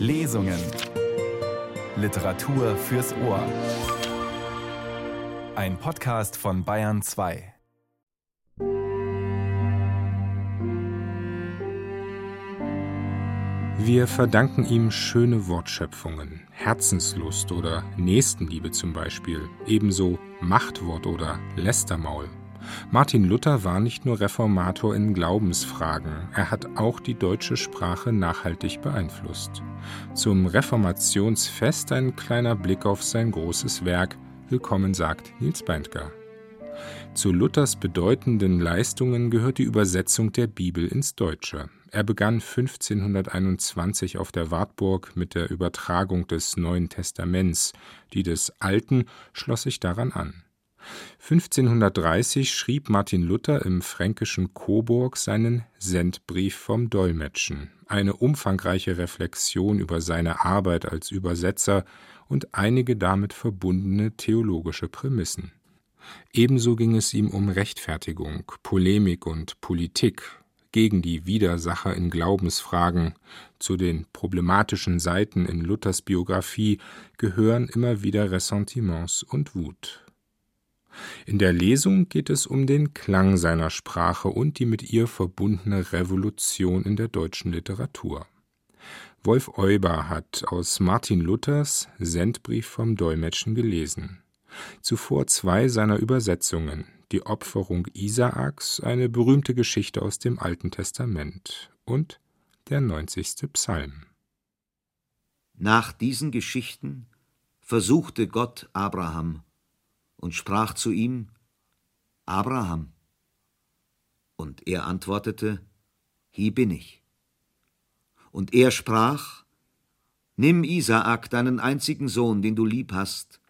Lesungen. Literatur fürs Ohr. Ein Podcast von Bayern 2. Wir verdanken ihm schöne Wortschöpfungen, Herzenslust oder Nächstenliebe zum Beispiel, ebenso Machtwort oder Lästermaul. Martin Luther war nicht nur Reformator in Glaubensfragen, er hat auch die deutsche Sprache nachhaltig beeinflusst. Zum Reformationsfest ein kleiner Blick auf sein großes Werk. Willkommen sagt Nils Beindker. Zu Luthers bedeutenden Leistungen gehört die Übersetzung der Bibel ins Deutsche. Er begann 1521 auf der Wartburg mit der Übertragung des Neuen Testaments, die des Alten schloss sich daran an. 1530 schrieb Martin Luther im fränkischen Coburg seinen Sendbrief vom Dolmetschen, eine umfangreiche Reflexion über seine Arbeit als Übersetzer und einige damit verbundene theologische Prämissen. Ebenso ging es ihm um Rechtfertigung, Polemik und Politik, gegen die Widersacher in Glaubensfragen. Zu den problematischen Seiten in Luthers Biografie gehören immer wieder Ressentiments und Wut. In der Lesung geht es um den Klang seiner Sprache und die mit ihr verbundene Revolution in der deutschen Literatur. Wolf Euber hat aus Martin Luthers Sendbrief vom Dolmetschen gelesen. Zuvor zwei seiner Übersetzungen, die Opferung Isaaks, eine berühmte Geschichte aus dem Alten Testament und der 90. Psalm. Nach diesen Geschichten versuchte Gott Abraham und sprach zu ihm, Abraham. Und er antwortete, Hier bin ich. Und er sprach, Nimm Isaak, deinen einzigen Sohn, den du lieb hast,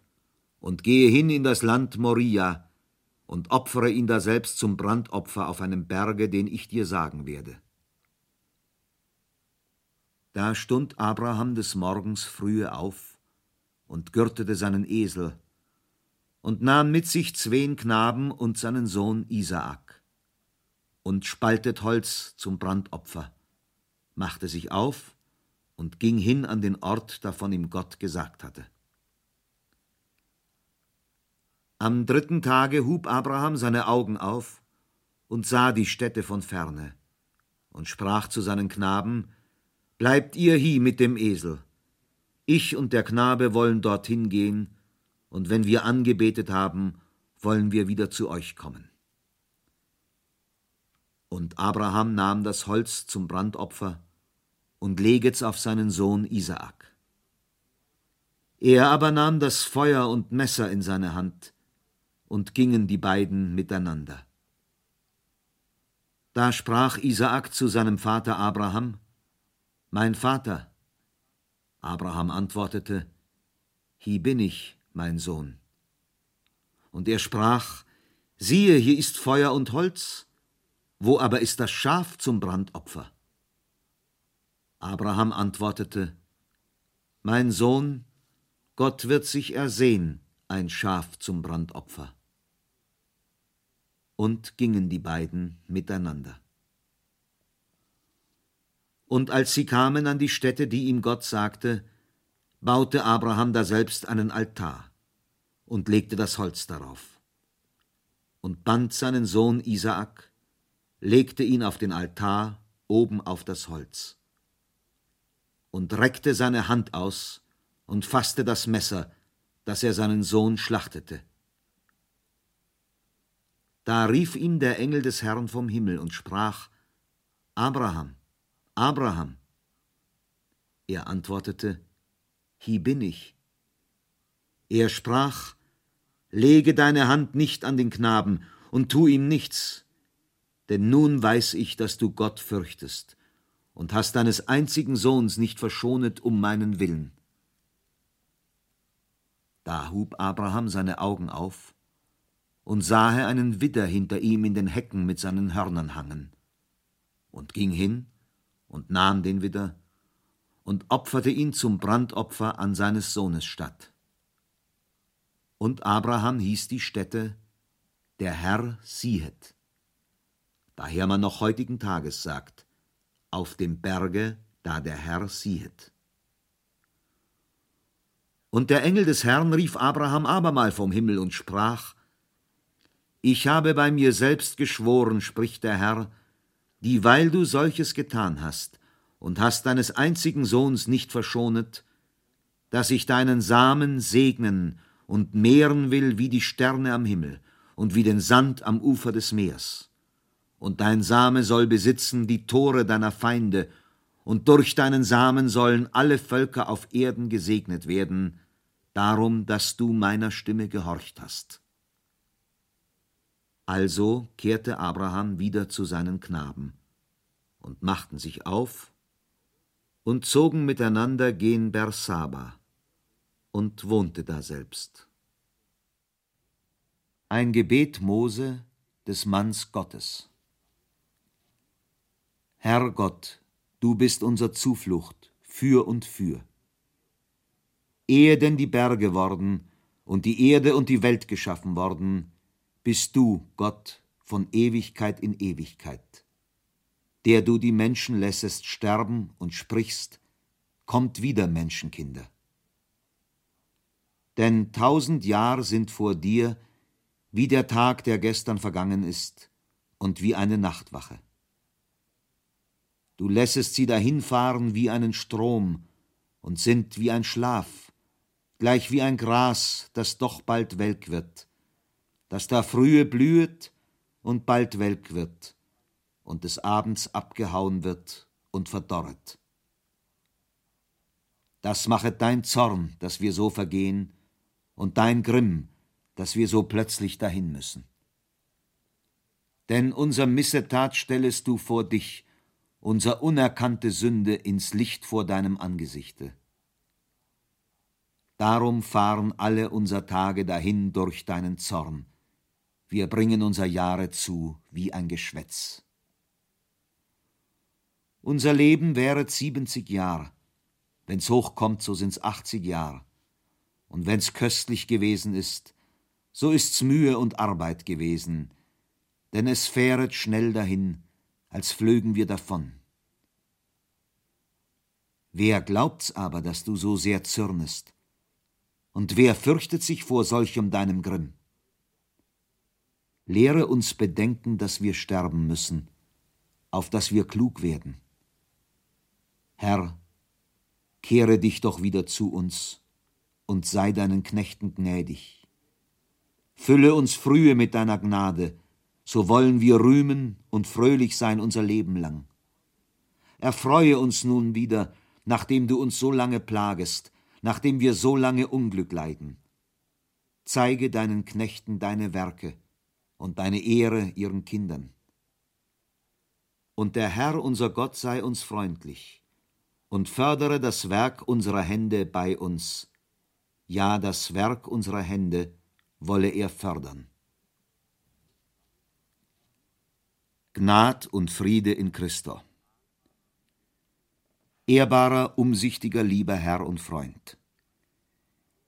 und gehe hin in das Land Moria und opfere ihn daselbst zum Brandopfer auf einem Berge, den ich dir sagen werde. Da stund Abraham des Morgens frühe auf und gürtete seinen Esel und nahm mit sich zween Knaben und seinen Sohn Isaak und spaltet Holz zum Brandopfer, machte sich auf und ging hin an den Ort, davon ihm Gott gesagt hatte. Am dritten Tage hub Abraham seine Augen auf und sah die Städte von ferne und sprach zu seinen Knaben, Bleibt ihr hie mit dem Esel. Ich und der Knabe wollen dorthin gehen, und wenn wir angebetet haben, wollen wir wieder zu euch kommen. Und Abraham nahm das Holz zum Brandopfer und leget's auf seinen Sohn Isaak. Er aber nahm das Feuer und Messer in seine Hand, und gingen die beiden miteinander. Da sprach Isaak zu seinem Vater Abraham, Mein Vater. Abraham antwortete, Hier bin ich, mein Sohn. Und er sprach, siehe, hier ist Feuer und Holz, wo aber ist das Schaf zum Brandopfer? Abraham antwortete, Mein Sohn, Gott wird sich ersehen, ein Schaf zum Brandopfer. Und gingen die beiden miteinander. Und als sie kamen an die Stätte, die ihm Gott sagte, baute Abraham daselbst einen Altar und legte das Holz darauf und band seinen Sohn Isaak, legte ihn auf den Altar oben auf das Holz und reckte seine Hand aus und fasste das Messer, dass er seinen Sohn schlachtete. Da rief ihn der Engel des Herrn vom Himmel und sprach, Abraham, Abraham. Er antwortete, Hi bin ich. Er sprach, Lege deine Hand nicht an den Knaben und tu ihm nichts, denn nun weiß ich, dass du Gott fürchtest und hast deines einzigen Sohns nicht verschonet um meinen Willen. Da hub Abraham seine Augen auf und sahe einen Widder hinter ihm in den Hecken mit seinen Hörnern hangen, und ging hin und nahm den Widder und opferte ihn zum Brandopfer an seines Sohnes statt. Und Abraham hieß die Stätte, der Herr siehet. Daher man noch heutigen Tages sagt, auf dem Berge, da der Herr siehet. Und der Engel des Herrn rief Abraham abermal vom Himmel und sprach, Ich habe bei mir selbst geschworen, spricht der Herr, dieweil du solches getan hast und hast deines einzigen Sohns nicht verschonet, dass ich deinen Samen segnen und mehren will wie die Sterne am Himmel und wie den Sand am Ufer des Meers. Und dein Same soll besitzen die Tore deiner Feinde, und durch deinen Samen sollen alle Völker auf Erden gesegnet werden, darum, dass du meiner Stimme gehorcht hast. Also kehrte Abraham wieder zu seinen Knaben und machten sich auf und zogen miteinander gen Bersaba und wohnte daselbst. Ein Gebet Mose des Manns Gottes. Herr Gott, du bist unser Zuflucht für und für. Ehe denn die Berge worden und die Erde und die Welt geschaffen worden, bist du, Gott, von Ewigkeit in Ewigkeit. Der du die Menschen lässest sterben und sprichst, kommt wieder Menschenkinder. Denn tausend Jahr sind vor dir wie der Tag, der gestern vergangen ist, und wie eine Nachtwache. Du lässest sie dahinfahren wie einen Strom und sind wie ein Schlaf, gleich wie ein Gras, das doch bald welk wird, das da frühe blühet und bald welk wird und des Abends abgehauen wird und verdorret. Das machet dein Zorn, dass wir so vergehen, und dein Grimm, dass wir so plötzlich dahin müssen. Denn unser Missetat stellest du vor dich, unser unerkannte Sünde ins Licht vor deinem Angesichte. Darum fahren alle unser Tage dahin durch deinen Zorn. Wir bringen unser Jahre zu wie ein Geschwätz. Unser Leben wäre siebenzig Jahr, wenn's hochkommt, so sind's achtzig Jahr. Und wenn's köstlich gewesen ist, so ist's Mühe und Arbeit gewesen, denn es fähret schnell dahin, als flögen wir davon. Wer glaubt's aber, dass du so sehr zürnest? Und wer fürchtet sich vor solchem deinem Grimm? Lehre uns bedenken, dass wir sterben müssen, auf dass wir klug werden. Herr, kehre dich doch wieder zu uns und sei deinen Knechten gnädig. Fülle uns frühe mit deiner Gnade, so wollen wir rühmen und fröhlich sein unser Leben lang. Erfreue uns nun wieder, nachdem du uns so lange plagest, nachdem wir so lange Unglück leiden. Zeige deinen Knechten deine Werke und deine Ehre ihren Kindern. Und der Herr unser Gott sei uns freundlich und fördere das Werk unserer Hände bei uns, ja das Werk unserer Hände wolle er fördern. Gnad und Friede in Christo. Ehrbarer, umsichtiger, lieber Herr und Freund.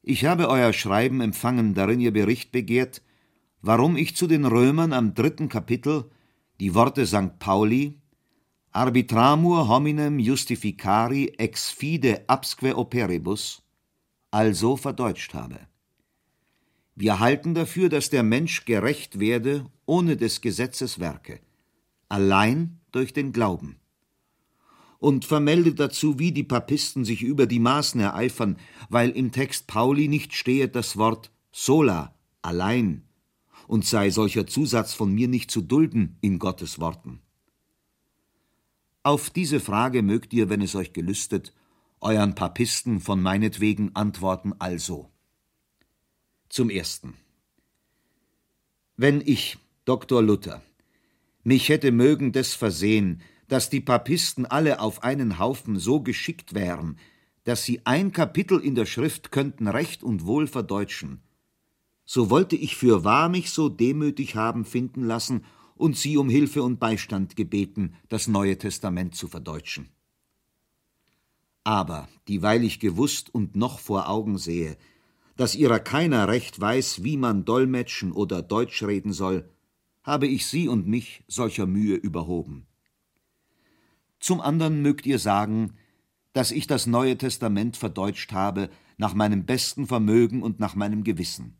Ich habe euer Schreiben empfangen, darin ihr Bericht begehrt, warum ich zu den Römern am dritten Kapitel die Worte St. Pauli Arbitramur hominem justificari ex fide absque operibus also verdeutscht habe. Wir halten dafür, dass der Mensch gerecht werde ohne des Gesetzes Werke, allein durch den Glauben. Und vermeldet dazu, wie die Papisten sich über die Maßen ereifern, weil im Text Pauli nicht stehe das Wort sola, allein, und sei solcher Zusatz von mir nicht zu dulden in Gottes Worten. Auf diese Frage mögt ihr, wenn es euch gelüstet, euren Papisten von meinetwegen antworten also. Zum ersten. Wenn ich, Dr. Luther, mich hätte mögen des versehen, dass die Papisten alle auf einen Haufen so geschickt wären, dass sie ein Kapitel in der Schrift könnten recht und wohl verdeutschen, so wollte ich für wahr mich so demütig haben finden lassen und sie um Hilfe und Beistand gebeten, das Neue Testament zu verdeutschen. Aber, dieweil ich gewusst und noch vor Augen sehe, dass ihrer keiner recht weiß, wie man dolmetschen oder Deutsch reden soll, habe ich sie und mich solcher Mühe überhoben. Zum andern mögt ihr sagen, dass ich das Neue Testament verdeutscht habe, nach meinem besten Vermögen und nach meinem Gewissen.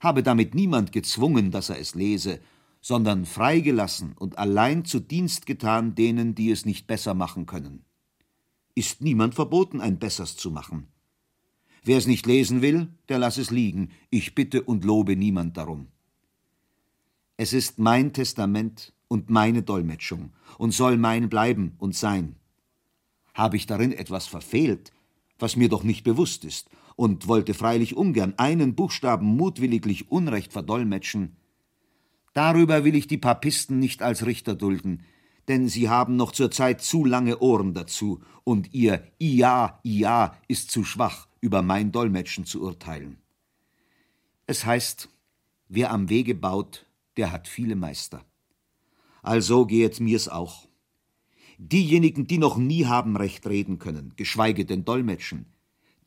Habe damit niemand gezwungen, dass er es lese, sondern freigelassen und allein zu Dienst getan denen, die es nicht besser machen können. Ist niemand verboten, ein Bessers zu machen. Wer es nicht lesen will, der lass es liegen. Ich bitte und lobe niemand darum. Es ist mein Testament und meine Dolmetschung und soll mein bleiben und sein. Habe ich darin etwas verfehlt, was mir doch nicht bewusst ist, und wollte freilich ungern einen Buchstaben mutwilliglich Unrecht verdolmetschen, darüber will ich die Papisten nicht als Richter dulden, denn sie haben noch zur Zeit zu lange Ohren dazu, und ihr Ja, Ja ist zu schwach, über mein Dolmetschen zu urteilen. Es heißt, wer am Wege baut, der hat viele Meister. Also gehet mir's auch. Diejenigen, die noch nie haben recht reden können, geschweige denn dolmetschen,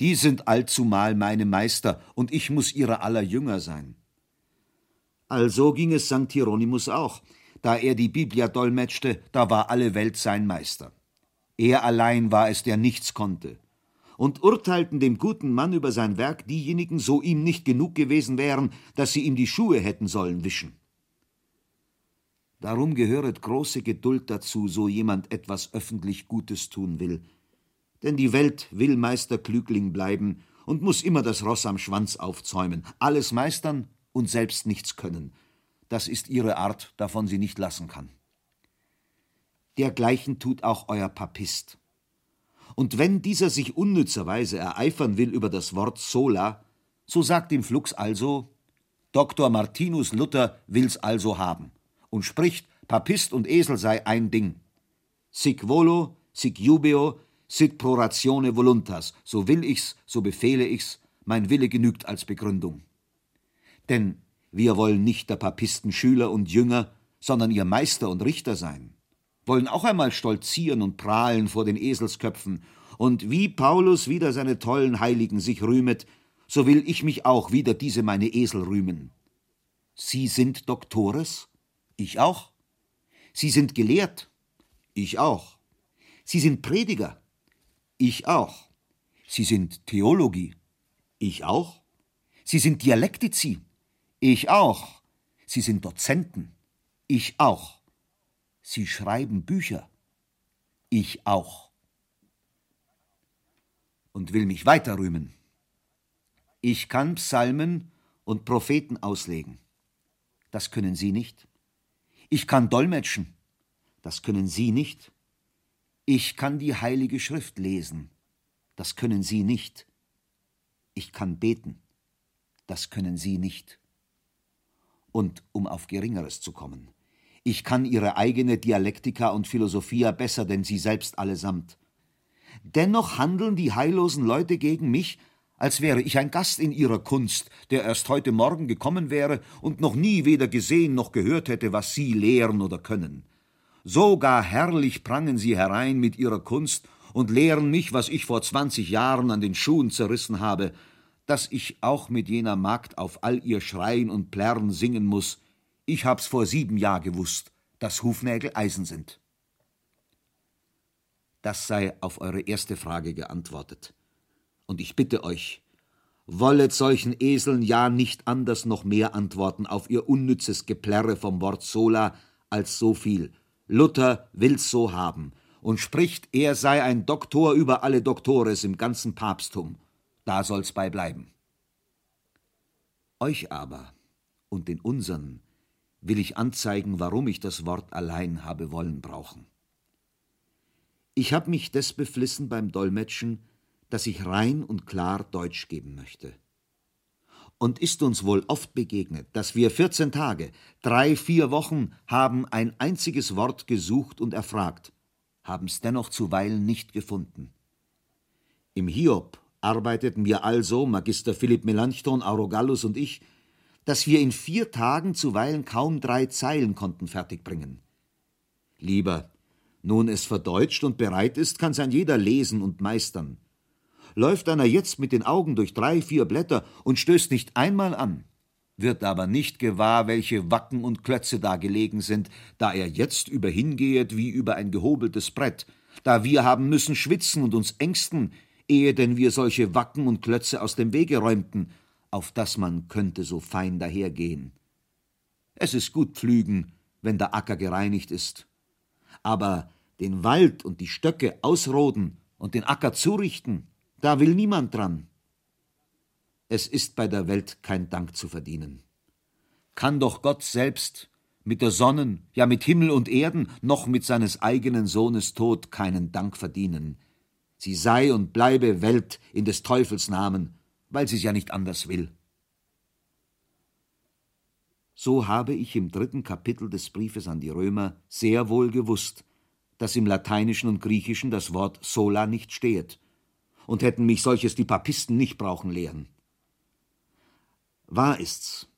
die sind allzumal meine Meister, und ich muss ihrer aller Jünger sein. Also ging es St. Hieronymus auch. Da er die Biblia dolmetschte, da war alle Welt sein Meister. Er allein war es, der nichts konnte. Und urteilten dem guten Mann über sein Werk diejenigen, so ihm nicht genug gewesen wären, dass sie ihm die Schuhe hätten sollen wischen. Darum gehöret große Geduld dazu, so jemand etwas öffentlich Gutes tun will. Denn die Welt will Meister Klügling bleiben und muss immer das Ross am Schwanz aufzäumen, alles meistern und selbst nichts können. Das ist ihre Art, davon sie nicht lassen kann. Dergleichen tut auch euer Papist. Und wenn dieser sich unnützerweise ereifern will über das Wort sola, so sagt ihm Flux also, Dr. Martinus Luther will's also haben und spricht, Papist und Esel sei ein Ding. Sic volo, sic jubeo, sit pro ratione voluntas, so will ich's, so befehle ich's, mein Wille genügt als Begründung. Denn wir wollen nicht der Papisten Schüler und Jünger, sondern ihr Meister und Richter sein, wollen auch einmal stolzieren und prahlen vor den Eselsköpfen, und wie Paulus wieder seine tollen Heiligen sich rühmet, so will ich mich auch wieder diese meine Esel rühmen. Sie sind Doktores? Ich auch. Sie sind gelehrt? Ich auch. Sie sind Prediger? Ich auch. Sie sind Theologie? Ich auch. Sie sind Dialektici? Ich auch. Sie sind Dozenten? Ich auch. Sie schreiben Bücher? Ich auch. Und will mich weiter rühmen. Ich kann Psalmen und Propheten auslegen. Das können Sie nicht. Ich kann dolmetschen. Das können Sie nicht. Ich kann die Heilige Schrift lesen. Das können Sie nicht. Ich kann beten. Das können Sie nicht. Und um auf Geringeres zu kommen, ich kann Ihre eigene Dialektika und Philosophia besser denn Sie selbst allesamt. Dennoch handeln die heillosen Leute gegen mich, als wäre ich ein Gast in ihrer Kunst, der erst heute Morgen gekommen wäre und noch nie weder gesehen noch gehört hätte, was sie lehren oder können. So gar herrlich prangen sie herein mit ihrer Kunst und lehren mich, was ich vor zwanzig Jahren an den Schuhen zerrissen habe, dass ich auch mit jener Magd auf all ihr Schreien und Plärren singen muss. Ich hab's vor sieben Jahr gewusst, dass Hufnägel Eisen sind. Das sei auf eure erste Frage geantwortet. Und ich bitte euch, wollet solchen Eseln ja nicht anders noch mehr antworten auf ihr unnützes Geplärre vom Wort sola als so viel. Luther will's so haben und spricht, er sei ein Doktor über alle Doktores im ganzen Papsttum. Da soll's bei bleiben. Euch aber und den unsern will ich anzeigen, warum ich das Wort allein habe wollen brauchen. Ich hab mich des beflissen beim Dolmetschen, dass ich rein und klar Deutsch geben möchte. Und ist uns wohl oft begegnet, dass wir 14 Tage, drei, vier Wochen haben ein einziges Wort gesucht und erfragt, haben's dennoch zuweilen nicht gefunden. Im Hiob arbeiteten wir also, Magister Philipp Melanchthon, Aurogallus und ich, dass wir in vier Tagen zuweilen kaum drei Zeilen konnten fertigbringen. Lieber, nun es verdeutscht und bereit ist, kann's ein jeder lesen und meistern läuft einer jetzt mit den Augen durch drei, vier Blätter und stößt nicht einmal an, wird aber nicht gewahr, welche Wacken und Klötze da gelegen sind, da er jetzt überhingehet wie über ein gehobeltes Brett, da wir haben müssen schwitzen und uns ängsten, ehe denn wir solche Wacken und Klötze aus dem Wege räumten, auf dass man könnte so fein dahergehen. Es ist gut pflügen, wenn der Acker gereinigt ist. Aber den Wald und die Stöcke ausroden und den Acker zurichten, da will niemand dran. Es ist bei der Welt kein Dank zu verdienen. Kann doch Gott selbst mit der Sonnen, ja mit Himmel und Erden, noch mit seines eigenen Sohnes Tod keinen Dank verdienen. Sie sei und bleibe Welt in des Teufels Namen, weil sie's ja nicht anders will. So habe ich im dritten Kapitel des Briefes an die Römer sehr wohl gewusst, dass im Lateinischen und Griechischen das Wort sola nicht steht, und hätten mich solches die Papisten nicht brauchen lehren. Wahr ist's,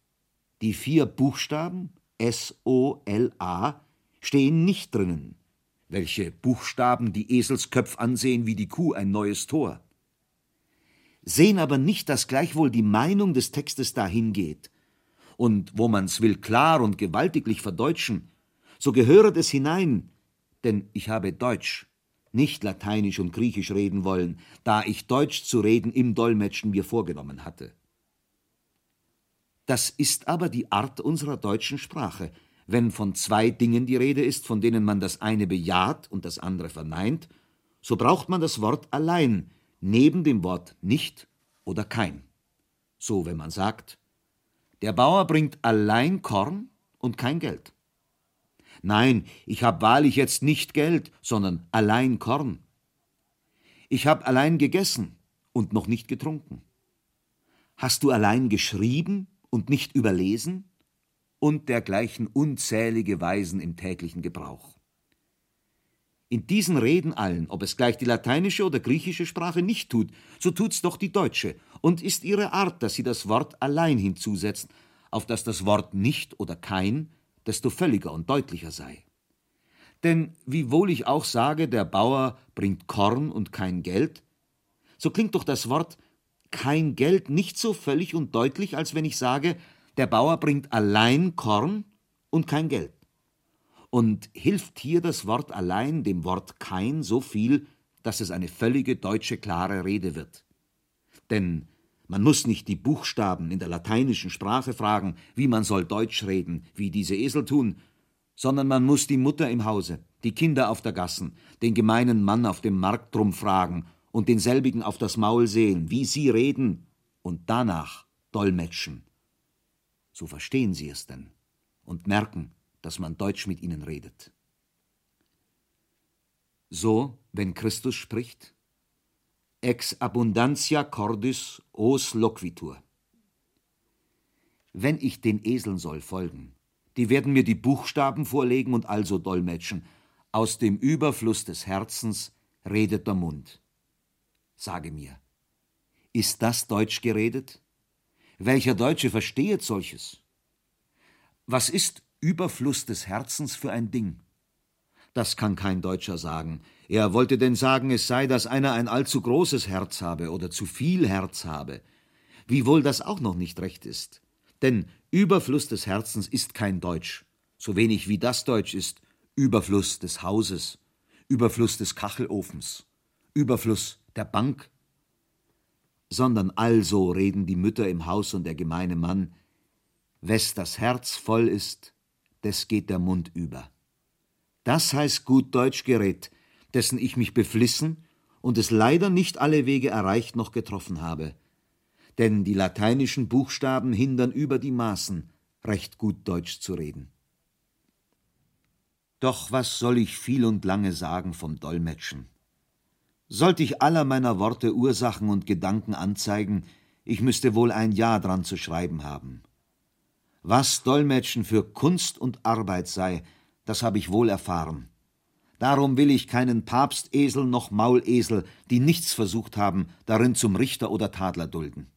die vier Buchstaben S-O-L-A stehen nicht drinnen, welche Buchstaben die Eselsköpf ansehen wie die Kuh ein neues Tor. Sehen aber nicht, dass gleichwohl die Meinung des Textes dahin geht, und wo man's will klar und gewaltiglich verdeutschen, so gehöret es hinein, denn ich habe Deutsch, nicht Lateinisch und Griechisch reden wollen, da ich Deutsch zu reden im Dolmetschen mir vorgenommen hatte. Das ist aber die Art unserer deutschen Sprache. Wenn von zwei Dingen die Rede ist, von denen man das eine bejaht und das andere verneint, so braucht man das Wort allein, neben dem Wort nicht oder kein. So, wenn man sagt, der Bauer bringt allein Korn und kein Geld. Nein, ich hab wahrlich jetzt nicht Geld, sondern allein Korn. Ich hab allein gegessen und noch nicht getrunken. Hast du allein geschrieben und nicht überlesen? Und dergleichen unzählige Weisen im täglichen Gebrauch. In diesen Reden allen, ob es gleich die lateinische oder griechische Sprache nicht tut, so tut's doch die deutsche, und ist ihre Art, dass sie das Wort allein hinzusetzt, auf dass das Wort nicht oder kein desto völliger und deutlicher sei. Denn wiewohl ich auch sage, der Bauer bringt Korn und kein Geld, so klingt doch das Wort kein Geld nicht so völlig und deutlich, als wenn ich sage, der Bauer bringt allein Korn und kein Geld. Und hilft hier das Wort allein dem Wort kein so viel, dass es eine völlige deutsche klare Rede wird. Denn man muss nicht die Buchstaben in der lateinischen Sprache fragen, wie man soll Deutsch reden, wie diese Esel tun, sondern man muss die Mutter im Hause, die Kinder auf der Gassen, den gemeinen Mann auf dem Markt drum fragen und denselbigen auf das Maul sehen, wie sie reden, und danach dolmetschen. So verstehen sie es denn und merken, dass man Deutsch mit ihnen redet. So, wenn Christus spricht, ex abundantia cordis os loquitur. Wenn ich den Eseln soll folgen, die werden mir die Buchstaben vorlegen und also dolmetschen. Aus dem Überfluss des Herzens redet der Mund. Sage mir, ist das Deutsch geredet? Welcher Deutsche verstehet solches? Was ist Überfluss des Herzens für ein Ding? Das kann kein Deutscher sagen. Er wollte denn sagen, es sei, dass einer ein allzu großes Herz habe oder zu viel Herz habe. Wiewohl das auch noch nicht recht ist. Denn Überfluss des Herzens ist kein Deutsch, so wenig wie das Deutsch ist Überfluss des Hauses, Überfluss des Kachelofens, Überfluss der Bank. Sondern also reden die Mütter im Haus und der gemeine Mann, wes das Herz voll ist, des geht der Mund über. Das heißt gut Deutsch gerät, dessen ich mich beflissen und es leider nicht alle Wege erreicht noch getroffen habe. Denn die lateinischen Buchstaben hindern über die Maßen, recht gut Deutsch zu reden. Doch was soll ich viel und lange sagen vom Dolmetschen? Sollte ich aller meiner Worte Ursachen und Gedanken anzeigen, ich müsste wohl ein Jahr dran zu schreiben haben. Was Dolmetschen für Kunst und Arbeit sei, das habe ich wohl erfahren. Darum will ich keinen Papstesel noch Maulesel, die nichts versucht haben, darin zum Richter oder Tadler dulden.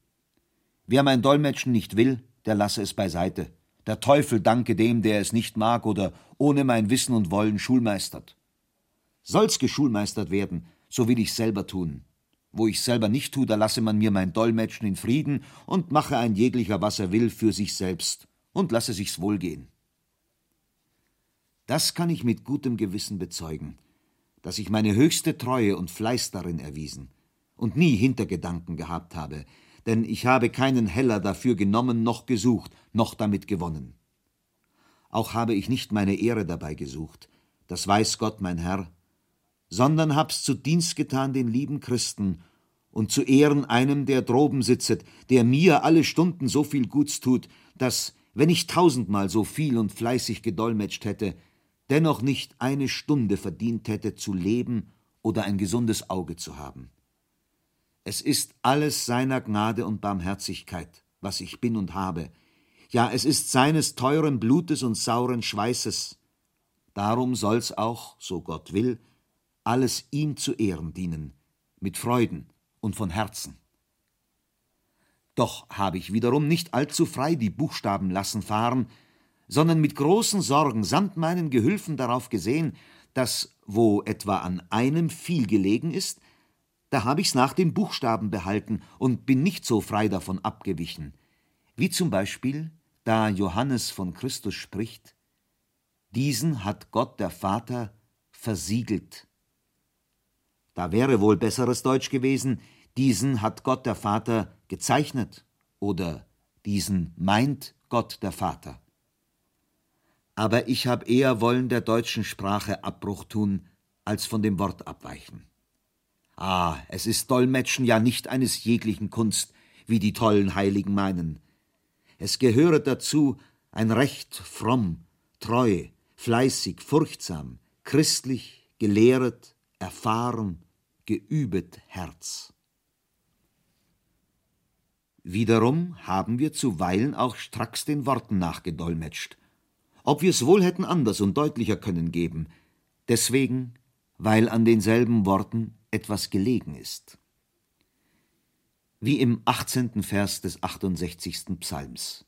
Wer mein Dolmetschen nicht will, der lasse es beiseite. Der Teufel danke dem, der es nicht mag oder ohne mein Wissen und Wollen schulmeistert. Soll's geschulmeistert werden, so will ich selber tun. Wo ich selber nicht tu, da lasse man mir mein Dolmetschen in Frieden und mache ein jeglicher, was er will, für sich selbst und lasse sich's wohl gehen. Das kann ich mit gutem Gewissen bezeugen, dass ich meine höchste Treue und Fleiß darin erwiesen und nie Hintergedanken gehabt habe, denn ich habe keinen Heller dafür genommen noch gesucht, noch damit gewonnen. Auch habe ich nicht meine Ehre dabei gesucht, das weiß Gott, mein Herr, sondern hab's zu Dienst getan den lieben Christen und zu Ehren einem, der droben sitzet, der mir alle Stunden so viel Guts tut, dass, wenn ich tausendmal so viel und fleißig gedolmetscht hätte, dennoch nicht eine Stunde verdient hätte zu leben oder ein gesundes Auge zu haben. Es ist alles seiner Gnade und Barmherzigkeit, was ich bin und habe. Ja, es ist seines teuren Blutes und sauren Schweißes. Darum soll's auch, so Gott will, alles ihm zu Ehren dienen, mit Freuden und von Herzen. Doch habe ich wiederum nicht allzu frei die Buchstaben lassen fahren, sondern mit großen Sorgen samt meinen Gehülfen darauf gesehen, dass, wo etwa an einem viel gelegen ist, da habe ich's nach den Buchstaben behalten und bin nicht so frei davon abgewichen. Wie zum Beispiel, da Johannes von Christus spricht, diesen hat Gott der Vater versiegelt. Da wäre wohl besseres Deutsch gewesen, diesen hat Gott der Vater gezeichnet oder diesen meint Gott der Vater. Aber ich habe eher wollen der deutschen Sprache Abbruch tun, als von dem Wort abweichen. Ah, es ist Dolmetschen ja nicht eines jeglichen Kunst, wie die tollen Heiligen meinen. Es gehöret dazu ein Recht fromm, treu, fleißig, furchtsam, christlich, gelehret, erfahren, geübet Herz. Wiederum haben wir zuweilen auch stracks den Worten nachgedolmetscht. Ob wir es wohl hätten anders und deutlicher können geben, deswegen, weil an denselben Worten etwas gelegen ist. Wie im 18. Vers des 68. Psalms.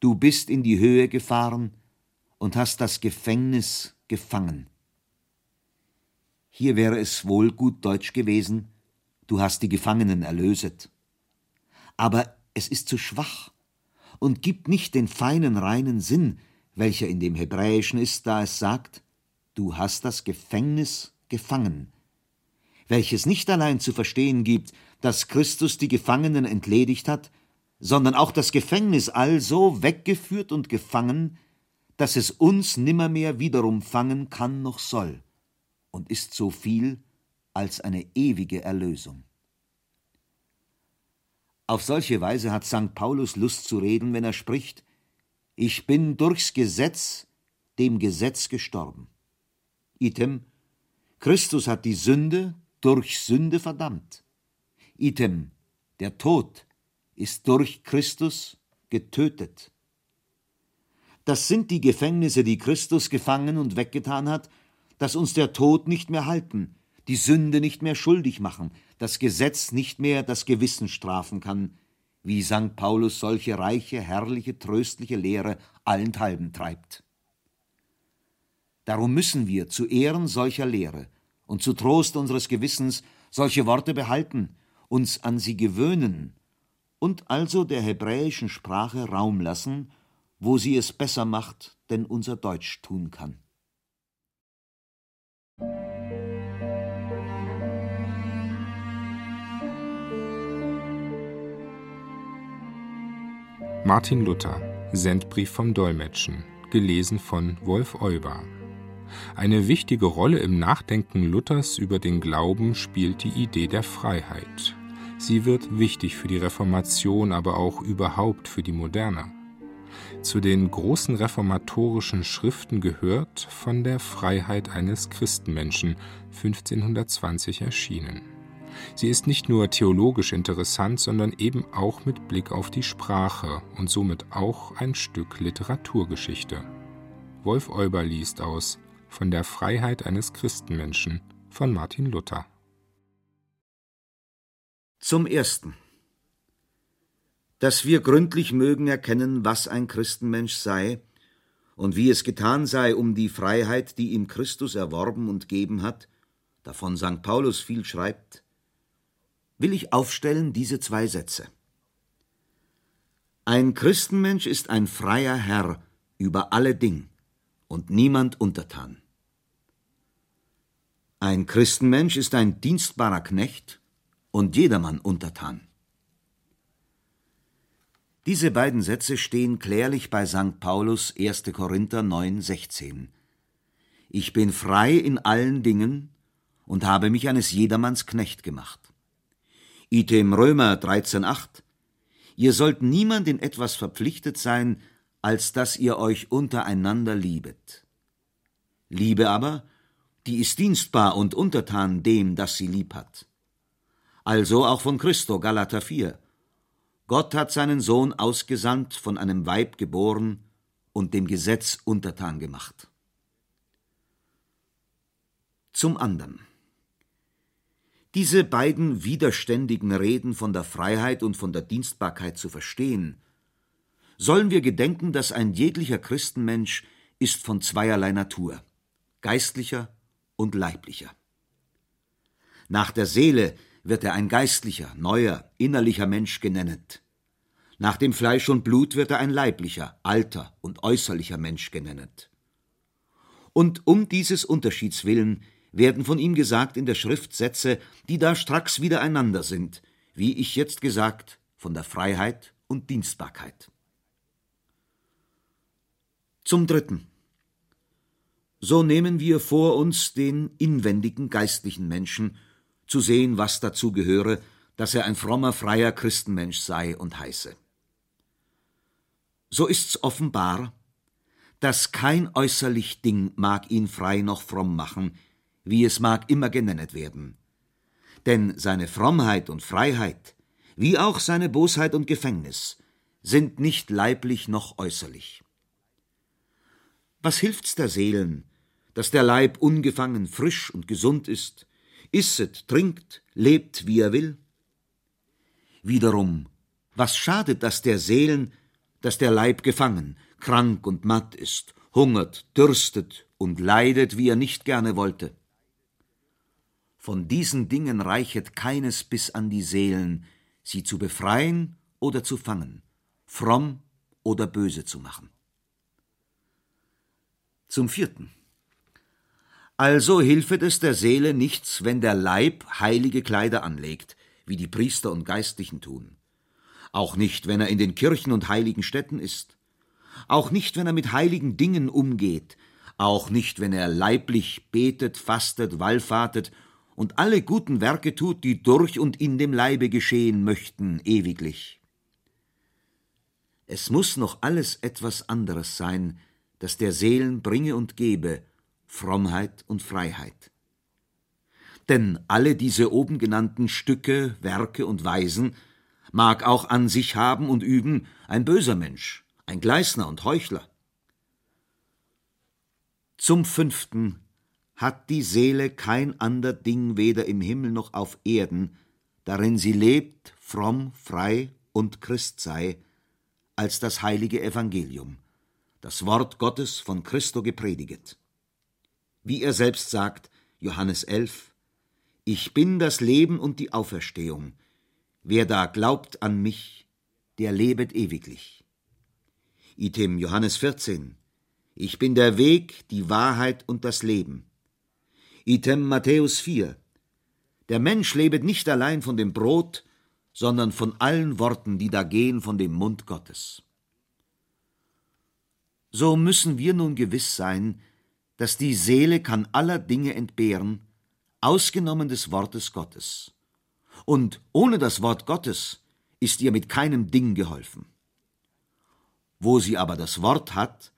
Du bist in die Höhe gefahren und hast das Gefängnis gefangen. Hier wäre es wohl gut deutsch gewesen, du hast die Gefangenen erlöset. Aber es ist zu schwach und gibt nicht den feinen, reinen Sinn, welcher in dem Hebräischen ist, da es sagt, du hast das Gefängnis gefangen. Welches nicht allein zu verstehen gibt, dass Christus die Gefangenen entledigt hat, sondern auch das Gefängnis also weggeführt und gefangen, dass es uns nimmermehr wiederum fangen kann noch soll, und ist so viel als eine ewige Erlösung. Auf solche Weise hat St. Paulus Lust zu reden, wenn er spricht, ich bin durchs Gesetz dem Gesetz gestorben. Item, Christus hat die Sünde durch Sünde verdammt. Item, der Tod ist durch Christus getötet. Das sind die Gefängnisse, die Christus gefangen und weggetan hat, dass uns der Tod nicht mehr halten, die Sünde nicht mehr schuldig machen, das Gesetz nicht mehr das Gewissen strafen kann, wie St. Paulus solche reiche, herrliche, tröstliche Lehre allenthalben treibt. Darum müssen wir zu Ehren solcher Lehre und zu Trost unseres Gewissens solche Worte behalten, uns an sie gewöhnen und also der hebräischen Sprache Raum lassen, wo sie es besser macht, denn unser Deutsch tun kann. Martin Luther, Sendbrief vom Dolmetschen, gelesen von Wolf Euber. Eine wichtige Rolle im Nachdenken Luthers über den Glauben spielt die Idee der Freiheit. Sie wird wichtig für die Reformation, aber auch überhaupt für die Moderne. Zu den großen reformatorischen Schriften gehört Von der Freiheit eines Christenmenschen 1520 erschienen. Sie ist nicht nur theologisch interessant, sondern eben auch mit Blick auf die Sprache und somit auch ein Stück Literaturgeschichte. Wolf Euber liest aus von der Freiheit eines Christenmenschen von Martin Luther. Zum Ersten. Dass wir gründlich mögen erkennen, was ein Christenmensch sei und wie es getan sei, um die Freiheit, die ihm Christus erworben und geben hat, davon St. Paulus viel schreibt, will ich aufstellen diese zwei Sätze. Ein Christenmensch ist ein freier Herr über alle Ding und niemand untertan. Ein Christenmensch ist ein dienstbarer Knecht und jedermann untertan. Diese beiden Sätze stehen klärlich bei St. Paulus 1. Korinther 9, 16. Ich bin frei in allen Dingen und habe mich eines jedermanns Knecht gemacht. Item Römer 13, 8. Ihr sollt niemand in etwas verpflichtet sein, als dass ihr euch untereinander liebet. Liebe aber, die ist dienstbar und untertan dem, das sie lieb hat. Also auch von Christo, Galater 4. Gott hat seinen Sohn ausgesandt, von einem Weib geboren und dem Gesetz untertan gemacht. Zum anderen. Diese beiden widerständigen Reden von der Freiheit und von der Dienstbarkeit zu verstehen, sollen wir gedenken, dass ein jeglicher Christenmensch ist von zweierlei Natur, geistlicher und leiblicher. Nach der Seele wird er ein geistlicher, neuer, innerlicher Mensch genennet. Nach dem Fleisch und Blut wird er ein leiblicher, alter und äußerlicher Mensch genennet. Und um dieses Unterschieds willen werden von ihm gesagt in der Schrift Sätze, die da stracks wiedereinander sind, wie ich jetzt gesagt, von der Freiheit und Dienstbarkeit. Zum Dritten. So nehmen wir vor uns den inwendigen geistlichen Menschen, zu sehen, was dazu gehöre, dass er ein frommer, freier Christenmensch sei und heiße. So ist's offenbar, dass kein äußerlich Ding mag ihn frei noch fromm machen, wie es mag immer genennet werden. Denn seine Frommheit und Freiheit, wie auch seine Bosheit und Gefängnis, sind nicht leiblich noch äußerlich. Was hilft's der Seelen, dass der Leib ungefangen, frisch und gesund ist, isset, trinkt, lebt, wie er will? Wiederum, was schadet das der Seelen, dass der Leib gefangen, krank und matt ist, hungert, dürstet und leidet, wie er nicht gerne wollte? Von diesen Dingen reichet keines bis an die Seelen, sie zu befreien oder zu fangen, fromm oder böse zu machen. Zum vierten. Also hilfet es der Seele nichts, wenn der Leib heilige Kleider anlegt, wie die Priester und Geistlichen tun. Auch nicht, wenn er in den Kirchen und heiligen Städten ist. Auch nicht, wenn er mit heiligen Dingen umgeht. Auch nicht, wenn er leiblich betet, fastet, wallfahrtet und alle guten Werke tut, die durch und in dem Leibe geschehen möchten, ewiglich. Es muss noch alles etwas anderes sein, das der Seelen bringe und gebe, Frommheit und Freiheit. Denn alle diese oben genannten Stücke, Werke und Weisen mag auch an sich haben und üben ein böser Mensch, ein Gleißner und Heuchler. Zum fünften hat die Seele kein ander Ding weder im Himmel noch auf Erden, darin sie lebt, fromm, frei und Christ sei, als das heilige Evangelium, das Wort Gottes von Christo geprediget. Wie er selbst sagt, Johannes 11, Ich bin das Leben und die Auferstehung. Wer da glaubt an mich, der lebet ewiglich. Item Johannes 14, Ich bin der Weg, die Wahrheit und das Leben. Item Matthäus 4, Der Mensch lebet nicht allein von dem Brot, sondern von allen Worten, die da gehen von dem Mund Gottes. So müssen wir nun gewiss sein, dass die Seele kann aller Dinge entbehren, ausgenommen des Wortes Gottes. Und ohne das Wort Gottes ist ihr mit keinem Ding geholfen. Wo sie aber das Wort hat,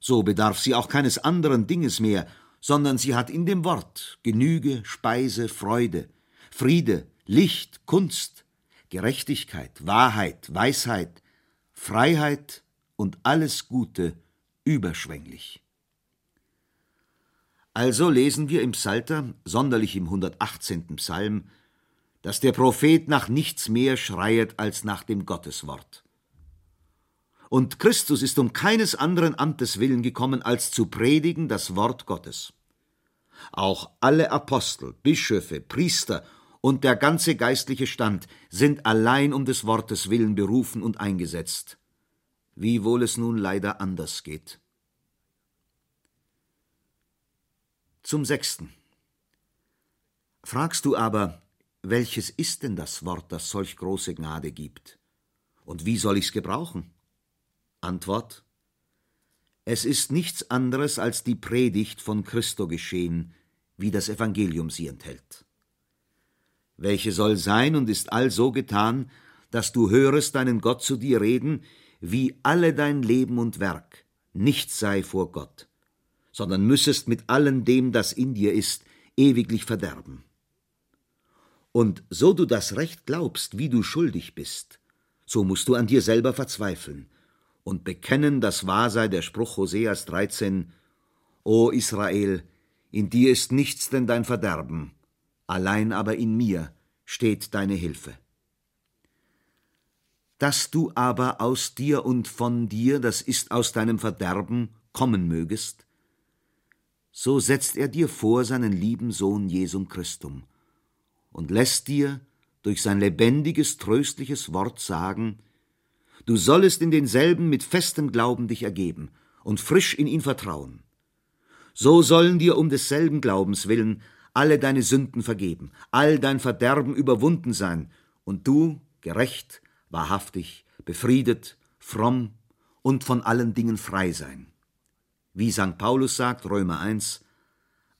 so bedarf sie auch keines anderen Dinges mehr, sondern sie hat in dem Wort Genüge, Speise, Freude, Friede, Licht, Kunst, Gerechtigkeit, Wahrheit, Weisheit, Freiheit und alles Gute überschwänglich. Also lesen wir im Psalter, sonderlich im 118. Psalm, dass der Prophet nach nichts mehr schreiet als nach dem Gotteswort. Und Christus ist um keines anderen Amtes willen gekommen, als zu predigen das Wort Gottes. Auch alle Apostel, Bischöfe, Priester und der ganze geistliche Stand sind allein um des Wortes willen berufen und eingesetzt, wiewohl es nun leider anders geht. Zum sechsten. Fragst du aber, welches ist denn das Wort, das solch große Gnade gibt? Und wie soll ich's gebrauchen? Antwort Es ist nichts anderes als die Predigt von Christo geschehen, wie das Evangelium sie enthält. Welche soll sein und ist all so getan, dass du hörest deinen Gott zu dir reden, wie alle dein Leben und Werk nichts sei vor Gott, sondern müssest mit allem dem, das in dir ist, ewiglich verderben. Und so du das Recht glaubst, wie du schuldig bist, so musst du an dir selber verzweifeln und bekennen, dass wahr sei der Spruch Hoseas 13, O Israel, in dir ist nichts denn dein Verderben, allein aber in mir steht deine Hilfe. Dass du aber aus dir und von dir, das ist aus deinem Verderben, kommen mögest, so setzt er dir vor seinen lieben Sohn Jesum Christum und lässt dir durch sein lebendiges, tröstliches Wort sagen, du sollest in denselben mit festem Glauben dich ergeben und frisch in ihn vertrauen. So sollen dir um desselben Glaubens willen alle deine Sünden vergeben, all dein Verderben überwunden sein, und du, gerecht, wahrhaftig, befriedet, fromm und von allen Dingen frei sein. Wie St. Paulus sagt, Römer 1,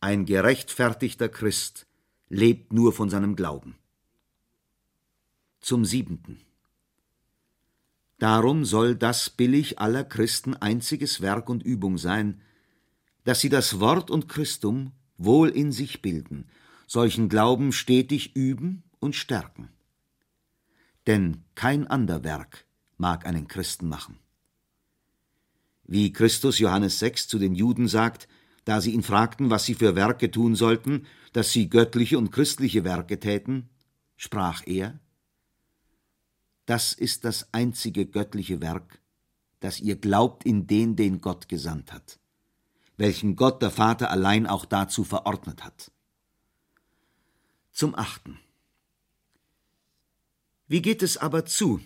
ein gerechtfertigter Christ lebt nur von seinem Glauben. Zum siebenten. Darum soll das billig aller Christen einziges Werk und Übung sein, dass sie das Wort und Christum wohl in sich bilden, solchen Glauben stetig üben und stärken. Denn kein ander Werk mag einen Christen machen. Wie Christus Johannes 6 zu den Juden sagt, da sie ihn fragten, was sie für Werke tun sollten, dass sie göttliche und christliche Werke täten, sprach er, das ist das einzige göttliche Werk, dass ihr glaubt in den, den Gott gesandt hat welchen Gott der Vater allein auch dazu verordnet hat. Zum achten. Wie geht es aber zu,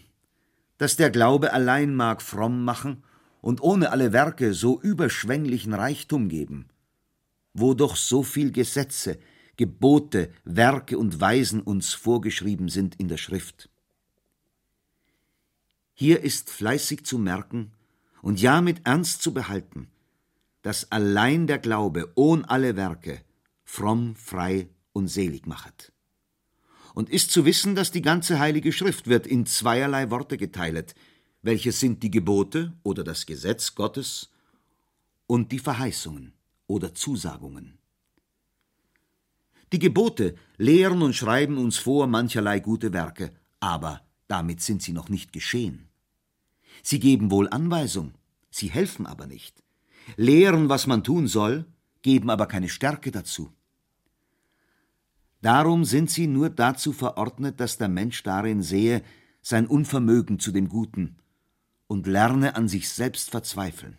dass der Glaube allein mag fromm machen und ohne alle Werke so überschwänglichen Reichtum geben, wo doch so viel Gesetze, Gebote, Werke und Weisen uns vorgeschrieben sind in der Schrift. Hier ist fleißig zu merken und ja mit Ernst zu behalten, dass allein der Glaube ohn alle Werke fromm, frei und selig machet. Und ist zu wissen, dass die ganze Heilige Schrift wird in zweierlei Worte geteilt, welche sind die Gebote oder das Gesetz Gottes und die Verheißungen oder Zusagungen. Die Gebote lehren und schreiben uns vor mancherlei gute Werke, aber damit sind sie noch nicht geschehen. Sie geben wohl Anweisung, sie helfen aber nicht lehren, was man tun soll, geben aber keine Stärke dazu. Darum sind sie nur dazu verordnet, dass der Mensch darin sehe sein Unvermögen zu dem Guten und lerne an sich selbst verzweifeln.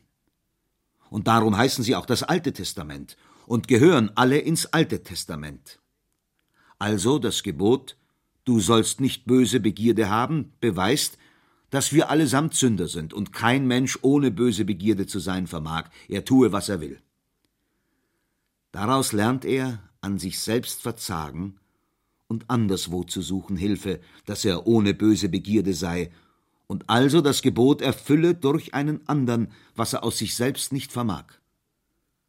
Und darum heißen sie auch das Alte Testament und gehören alle ins Alte Testament. Also das Gebot, du sollst nicht böse Begierde haben, beweist, dass wir allesamt Sünder sind und kein Mensch ohne böse Begierde zu sein vermag, er tue, was er will. Daraus lernt er, an sich selbst verzagen und anderswo zu suchen Hilfe, dass er ohne böse Begierde sei und also das Gebot erfülle durch einen andern, was er aus sich selbst nicht vermag.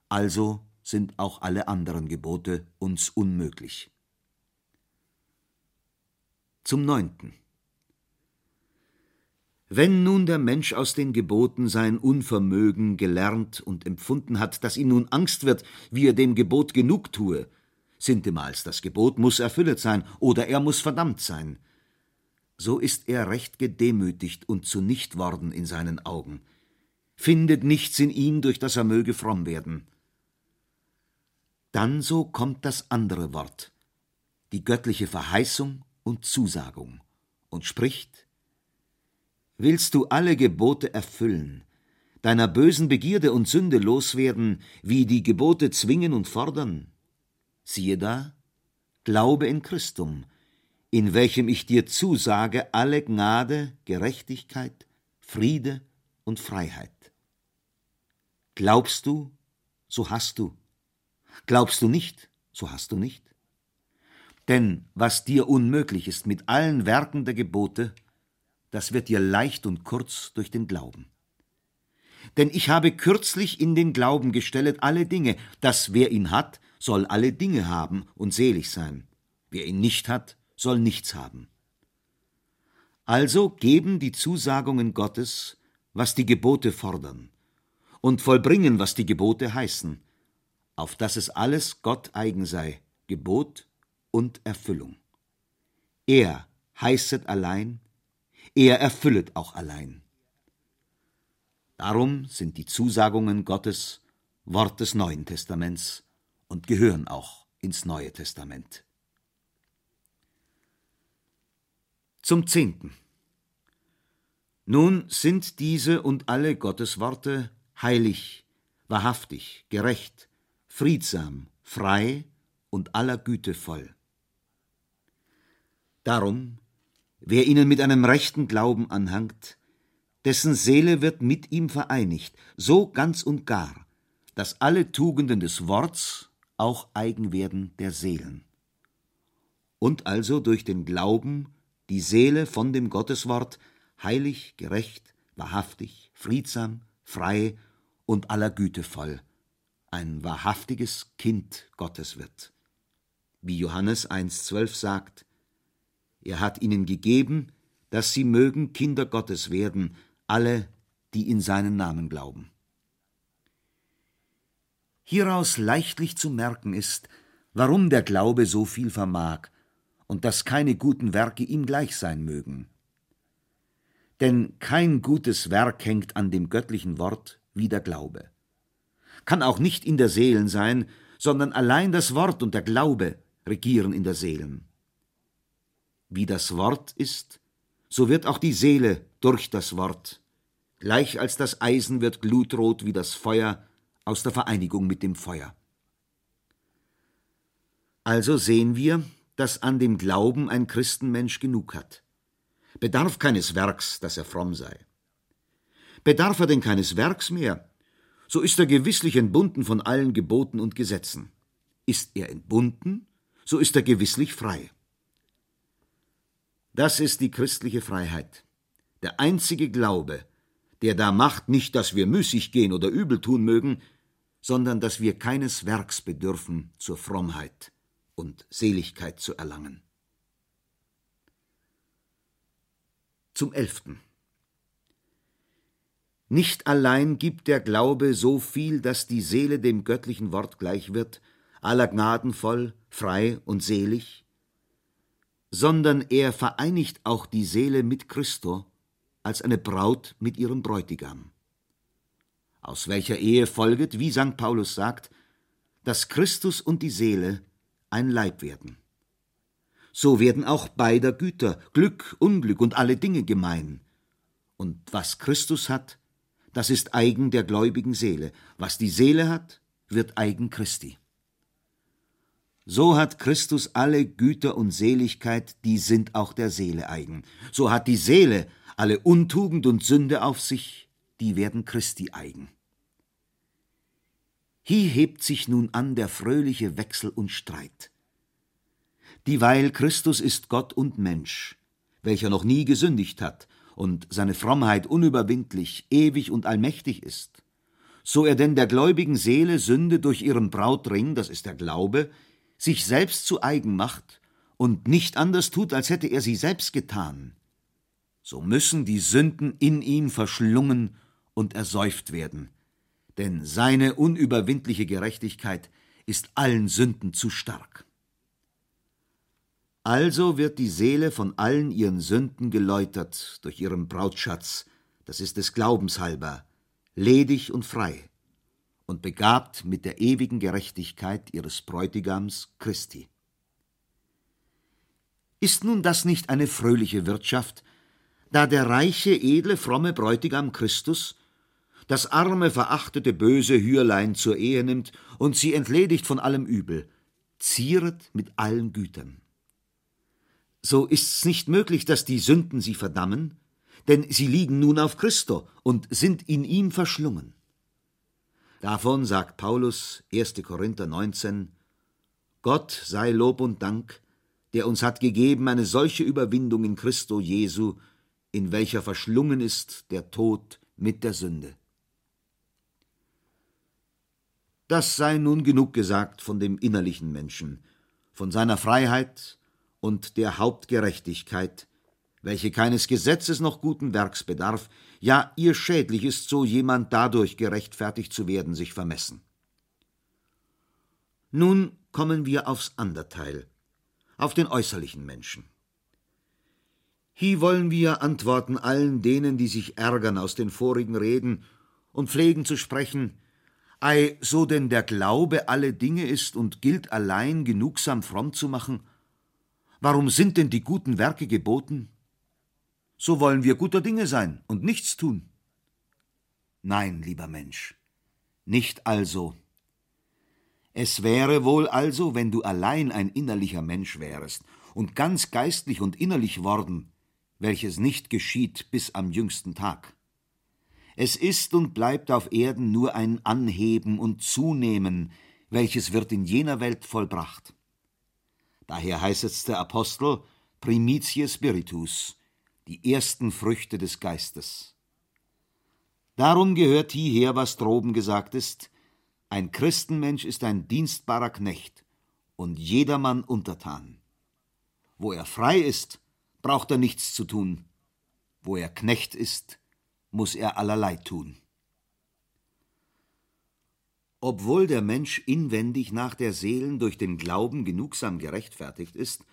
Also sind auch alle anderen Gebote uns unmöglich. Zum neunten. Wenn nun der Mensch aus den Geboten sein Unvermögen gelernt und empfunden hat, dass ihm nun Angst wird, wie er dem Gebot genug tue, sintemals das Gebot muss erfüllet sein oder er muss verdammt sein, so ist er recht gedemütigt und zunicht worden in seinen Augen, findet nichts in ihm, durch das er möge fromm werden. Dann so kommt das andere Wort, die göttliche Verheißung und Zusagung, und spricht, Willst du alle Gebote erfüllen, deiner bösen Begierde und Sünde loswerden, wie die Gebote zwingen und fordern? Siehe da, Glaube in Christum, in welchem ich dir zusage alle Gnade, Gerechtigkeit, Friede und Freiheit. Glaubst du, so hast du. Glaubst du nicht, so hast du nicht. Denn was dir unmöglich ist mit allen Werken der Gebote, das wird dir leicht und kurz durch den Glauben. Denn ich habe kürzlich in den Glauben gestellt alle Dinge, dass wer ihn hat, soll alle Dinge haben und selig sein. Wer ihn nicht hat, soll nichts haben. Also geben die Zusagungen Gottes, was die Gebote fordern, und vollbringen, was die Gebote heißen, auf dass es alles Gott eigen sei, Gebot und Erfüllung. Er heißet allein, er erfüllet auch allein. Darum sind die Zusagungen Gottes Wort des Neuen Testaments und gehören auch ins Neue Testament. Zum Zehnten. Nun sind diese und alle Gottes Worte heilig, wahrhaftig, gerecht, friedsam, frei und aller Güte voll. Darum, wer ihnen mit einem rechten Glauben anhangt, dessen Seele wird mit ihm vereinigt, so ganz und gar, dass alle Tugenden des Worts auch eigen werden der Seelen. Und also durch den Glauben die Seele von dem Gotteswort heilig, gerecht, wahrhaftig, friedsam, frei und aller Güte voll, ein wahrhaftiges Kind Gottes wird. Wie Johannes 1,12 sagt, er hat ihnen gegeben, dass sie mögen Kinder Gottes werden, alle, die in seinen Namen glauben. Hieraus leichtlich zu merken ist, warum der Glaube so viel vermag und dass keine guten Werke ihm gleich sein mögen. Denn kein gutes Werk hängt an dem göttlichen Wort wie der Glaube. Kann auch nicht in der Seelen sein, sondern allein das Wort und der Glaube regieren in der Seelen. Wie das Wort ist, so wird auch die Seele durch das Wort, gleich als das Eisen wird glutrot wie das Feuer aus der Vereinigung mit dem Feuer. Also sehen wir, dass an dem Glauben ein Christenmensch genug hat. Bedarf keines Werks, dass er fromm sei. Bedarf er denn keines Werks mehr, so ist er gewisslich entbunden von allen Geboten und Gesetzen. Ist er entbunden, so ist er gewisslich frei. Das ist die christliche Freiheit. Der einzige Glaube, der da macht nicht, dass wir müßig gehen oder übel tun mögen, sondern dass wir keines Werks bedürfen zur Frommheit und Seligkeit zu erlangen. Zum Elften. Nicht allein gibt der Glaube so viel, dass die Seele dem göttlichen Wort gleich wird, aller Gnaden voll, frei und selig, sondern er vereinigt auch die Seele mit Christo als eine Braut mit ihrem Bräutigam. Aus welcher Ehe folget, wie St. Paulus sagt, dass Christus und die Seele ein Leib werden. So werden auch beider Güter, Glück, Unglück und alle Dinge gemein. Und was Christus hat, das ist eigen der gläubigen Seele. Was die Seele hat, wird eigen Christi. So hat Christus alle Güter und Seligkeit, die sind auch der Seele eigen. So hat die Seele alle Untugend und Sünde auf sich, die werden Christi eigen. Hier hebt sich nun an der fröhliche Wechsel und Streit. Dieweil Christus ist Gott und Mensch, welcher noch nie gesündigt hat und seine Frommheit unüberwindlich, ewig und allmächtig ist, so er denn der gläubigen Seele Sünde durch ihren Brautring, das ist der Glaube, sich selbst zu eigen macht und nicht anders tut, als hätte er sie selbst getan, so müssen die Sünden in ihm verschlungen und ersäuft werden, denn seine unüberwindliche Gerechtigkeit ist allen Sünden zu stark. Also wird die Seele von allen ihren Sünden geläutert durch ihren Brautschatz, das ist des Glaubens halber, ledig und frei und begabt mit der ewigen Gerechtigkeit ihres Bräutigams Christi. Ist nun das nicht eine fröhliche Wirtschaft, da der reiche, edle, fromme Bräutigam Christus das arme, verachtete, böse Hürlein zur Ehe nimmt und sie entledigt von allem Übel, zieret mit allen Gütern so ist's nicht möglich, dass die Sünden sie verdammen, denn sie liegen nun auf Christo und sind in ihm verschlungen. Davon sagt Paulus 1. Korinther 19 Gott sei Lob und Dank, der uns hat gegeben eine solche Überwindung in Christo Jesu, in welcher verschlungen ist der Tod mit der Sünde. Das sei nun genug gesagt von dem innerlichen Menschen, von seiner Freiheit und der Hauptgerechtigkeit, welche keines Gesetzes noch guten Werks bedarf, ja ihr schädlich ist, so jemand dadurch gerechtfertigt zu werden, sich vermessen. Nun kommen wir aufs Anderteil, auf den äußerlichen Menschen. Hier wollen wir antworten allen denen, die sich ärgern aus den vorigen Reden und pflegen zu sprechen, ei, so denn der Glaube alle Dinge ist und gilt allein genugsam fromm zu machen, warum sind denn die guten Werke geboten? So wollen wir guter Dinge sein und nichts tun. Nein, lieber Mensch, nicht also. Es wäre wohl also, wenn du allein ein innerlicher Mensch wärest und ganz geistlich und innerlich worden, welches nicht geschieht bis am jüngsten Tag. Es ist und bleibt auf Erden nur ein Anheben und Zunehmen, welches wird in jener Welt vollbracht. Daher heißt es der Apostel Primitie Spiritus, die ersten Früchte des Geistes. Darum gehört hierher, was droben gesagt ist, ein Christenmensch ist ein dienstbarer Knecht und jedermann untertan. Wo er frei ist, braucht er nichts zu tun. Wo er Knecht ist, muss er allerlei tun. Obwohl der Mensch inwendig nach der Seelen durch den Glauben genugsam gerechtfertigt ist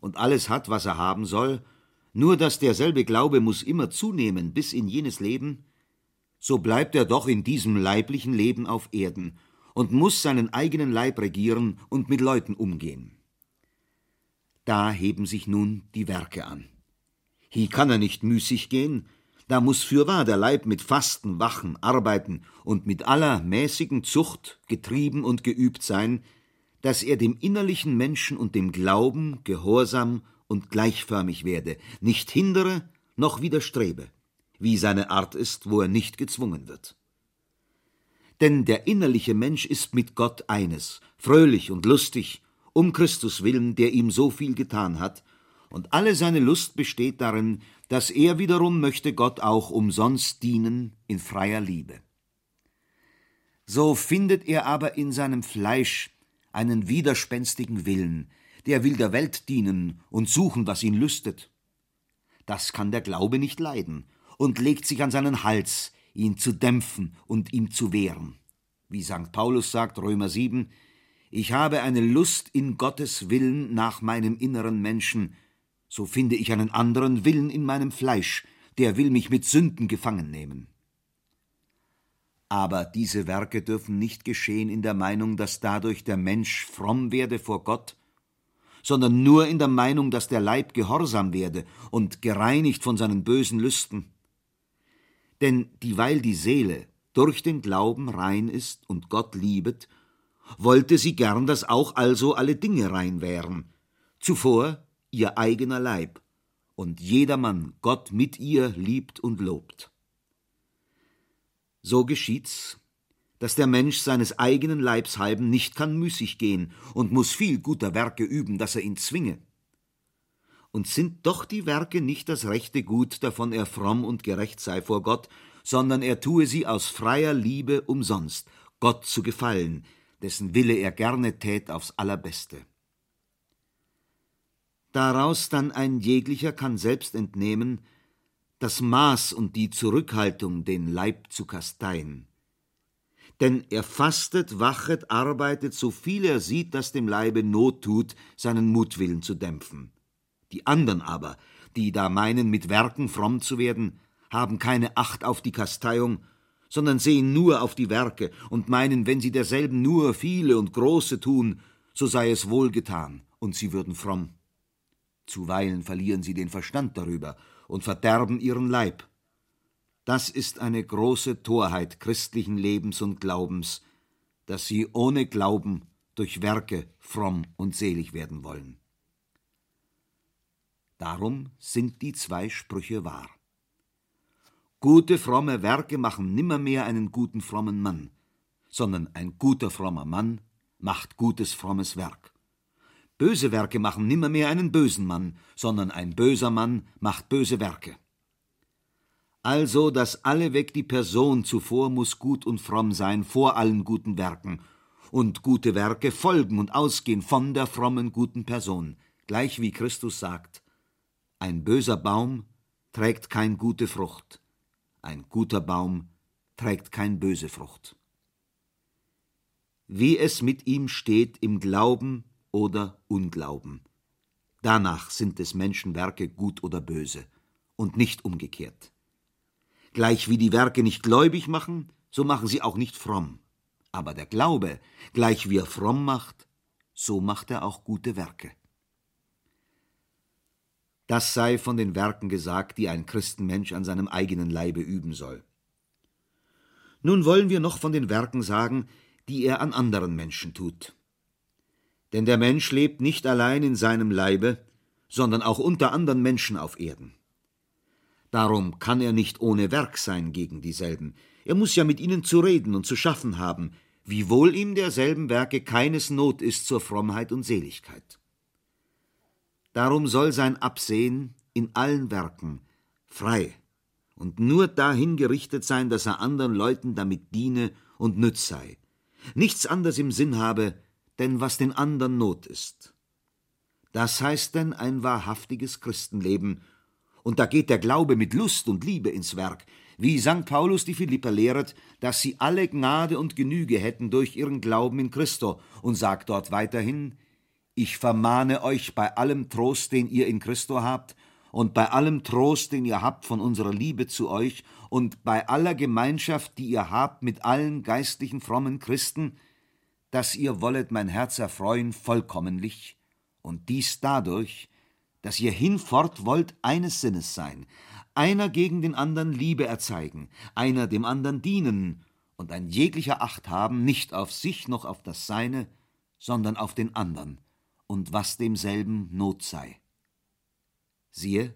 und alles hat, was er haben soll, nur dass derselbe Glaube muss immer zunehmen bis in jenes Leben, so bleibt er doch in diesem leiblichen Leben auf Erden und muss seinen eigenen Leib regieren und mit Leuten umgehen. Da heben sich nun die Werke an. Hier kann er nicht müßig gehen, da muss fürwahr der Leib mit Fasten, Wachen, Arbeiten und mit aller mäßigen Zucht getrieben und geübt sein, dass er dem innerlichen Menschen und dem Glauben gehorsam und gleichförmig werde, nicht hindere noch widerstrebe, wie seine Art ist, wo er nicht gezwungen wird. Denn der innerliche Mensch ist mit Gott eines, fröhlich und lustig, um Christus willen, der ihm so viel getan hat, und alle seine Lust besteht darin, dass er wiederum möchte Gott auch umsonst dienen in freier Liebe. So findet er aber in seinem Fleisch einen widerspenstigen Willen, der will der Welt dienen und suchen, was ihn lüstet. Das kann der Glaube nicht leiden und legt sich an seinen Hals, ihn zu dämpfen und ihm zu wehren. Wie St. Paulus sagt, Römer 7, ich habe eine Lust in Gottes Willen nach meinem inneren Menschen, so finde ich einen anderen Willen in meinem Fleisch, der will mich mit Sünden gefangen nehmen. Aber diese Werke dürfen nicht geschehen in der Meinung, dass dadurch der Mensch fromm werde vor Gott, sondern nur in der Meinung, dass der Leib gehorsam werde und gereinigt von seinen bösen Lüsten. Denn dieweil die Seele durch den Glauben rein ist und Gott liebet, wollte sie gern, dass auch also alle Dinge rein wären, zuvor ihr eigener Leib, und jedermann Gott mit ihr liebt und lobt. So geschieht's, dass der Mensch seines eigenen Leibs halben nicht kann müßig gehen und muss viel guter Werke üben, dass er ihn zwinge. Und sind doch die Werke nicht das rechte Gut, davon er fromm und gerecht sei vor Gott, sondern er tue sie aus freier Liebe umsonst, Gott zu gefallen, dessen Wille er gerne tät aufs allerbeste. Daraus dann ein jeglicher kann selbst entnehmen, das Maß und die Zurückhaltung, den Leib zu kasteien. Denn er fastet, wachet, arbeitet, so viel er sieht, dass dem Leibe Not tut, seinen Mutwillen zu dämpfen. Die andern aber, die da meinen, mit Werken fromm zu werden, haben keine Acht auf die Kasteiung, sondern sehen nur auf die Werke und meinen, wenn sie derselben nur viele und große tun, so sei es wohlgetan und sie würden fromm. Zuweilen verlieren sie den Verstand darüber und verderben ihren Leib. Das ist eine große Torheit christlichen Lebens und Glaubens, dass sie ohne Glauben durch Werke fromm und selig werden wollen. Darum sind die zwei Sprüche wahr. Gute, fromme Werke machen nimmermehr einen guten, frommen Mann, sondern ein guter, frommer Mann macht gutes, frommes Werk. Böse Werke machen nimmermehr einen bösen Mann, sondern ein böser Mann macht böse Werke. Also, dass alleweg die Person zuvor muss gut und fromm sein vor allen guten Werken, und gute Werke folgen und ausgehen von der frommen guten Person, gleich wie Christus sagt, ein böser Baum trägt kein gute Frucht, ein guter Baum trägt kein böse Frucht. Wie es mit ihm steht im Glauben oder Unglauben. Danach sind des Menschen Werke gut oder böse und nicht umgekehrt. Gleich wie die Werke nicht gläubig machen, so machen sie auch nicht fromm. Aber der Glaube, gleich wie er fromm macht, so macht er auch gute Werke. Das sei von den Werken gesagt, die ein Christenmensch an seinem eigenen Leibe üben soll. Nun wollen wir noch von den Werken sagen, die er an anderen Menschen tut. Denn der Mensch lebt nicht allein in seinem Leibe, sondern auch unter anderen Menschen auf Erden. Darum kann er nicht ohne Werk sein gegen dieselben. Er muss ja mit ihnen zu reden und zu schaffen haben, wiewohl ihm derselben Werke keines Not ist zur Frommheit und Seligkeit. Darum soll sein Absehen in allen Werken frei und nur dahin gerichtet sein, dass er anderen Leuten damit diene und nütz sei, nichts anderes im Sinn habe, denn was den anderen Not ist. Das heißt denn ein wahrhaftiges Christenleben, und da geht der Glaube mit Lust und Liebe ins Werk, wie St. Paulus die Philipper lehret, dass sie alle Gnade und Genüge hätten durch ihren Glauben in Christo, und sagt dort weiterhin, ich vermahne euch bei allem Trost, den ihr in Christo habt, und bei allem Trost, den ihr habt von unserer Liebe zu euch, und bei aller Gemeinschaft, die ihr habt mit allen geistlichen frommen Christen, dass ihr wollet mein Herz erfreuen vollkommenlich, und dies dadurch, dass ihr hinfort wollt eines Sinnes sein, einer gegen den anderen Liebe erzeigen, einer dem anderen dienen und ein jeglicher Acht haben, nicht auf sich noch auf das Seine, sondern auf den anderen und was demselben Not sei. Siehe,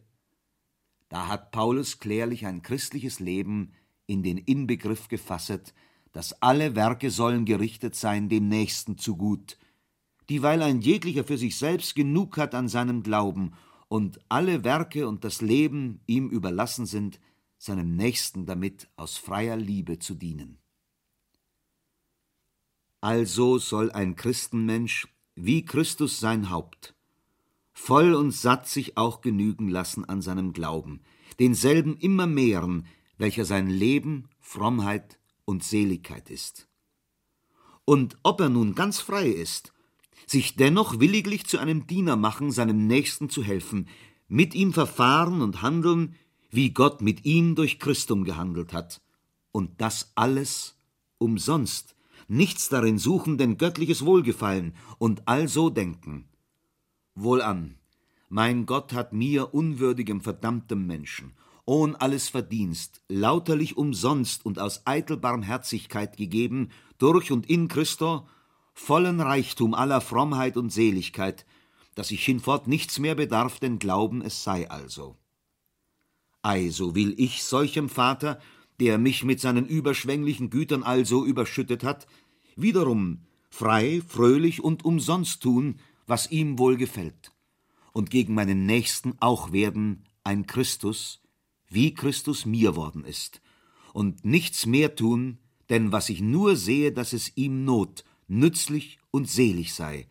da hat Paulus klärlich ein christliches Leben in den Inbegriff gefasset, dass alle Werke sollen gerichtet sein dem Nächsten zu gut, dieweil ein jeglicher für sich selbst genug hat an seinem Glauben und alle Werke und das Leben ihm überlassen sind, seinem Nächsten damit aus freier Liebe zu dienen. Also soll ein Christenmensch, wie Christus sein Haupt, voll und satt sich auch genügen lassen an seinem Glauben, denselben immer mehren, welcher sein Leben, Frommheit und Seligkeit ist. Und ob er nun ganz frei ist sich dennoch williglich zu einem Diener machen, seinem Nächsten zu helfen, mit ihm verfahren und handeln, wie Gott mit ihm durch Christum gehandelt hat. Und das alles umsonst, nichts darin suchen, denn göttliches Wohlgefallen und also denken. Wohlan, mein Gott hat mir, unwürdigem, verdammtem Menschen, ohn alles Verdienst, lauterlich umsonst und aus eitel Barmherzigkeit gegeben, durch und in Christo, vollen Reichtum aller Frommheit und Seligkeit, dass ich hinfort nichts mehr bedarf, denn Glauben es sei also. Ei, so will ich solchem Vater, der mich mit seinen überschwänglichen Gütern also überschüttet hat, wiederum frei, fröhlich und umsonst tun, was ihm wohl gefällt, und gegen meinen Nächsten auch werden ein Christus, wie Christus mir worden ist, und nichts mehr tun, denn was ich nur sehe, dass es ihm Not nützlich und selig sei,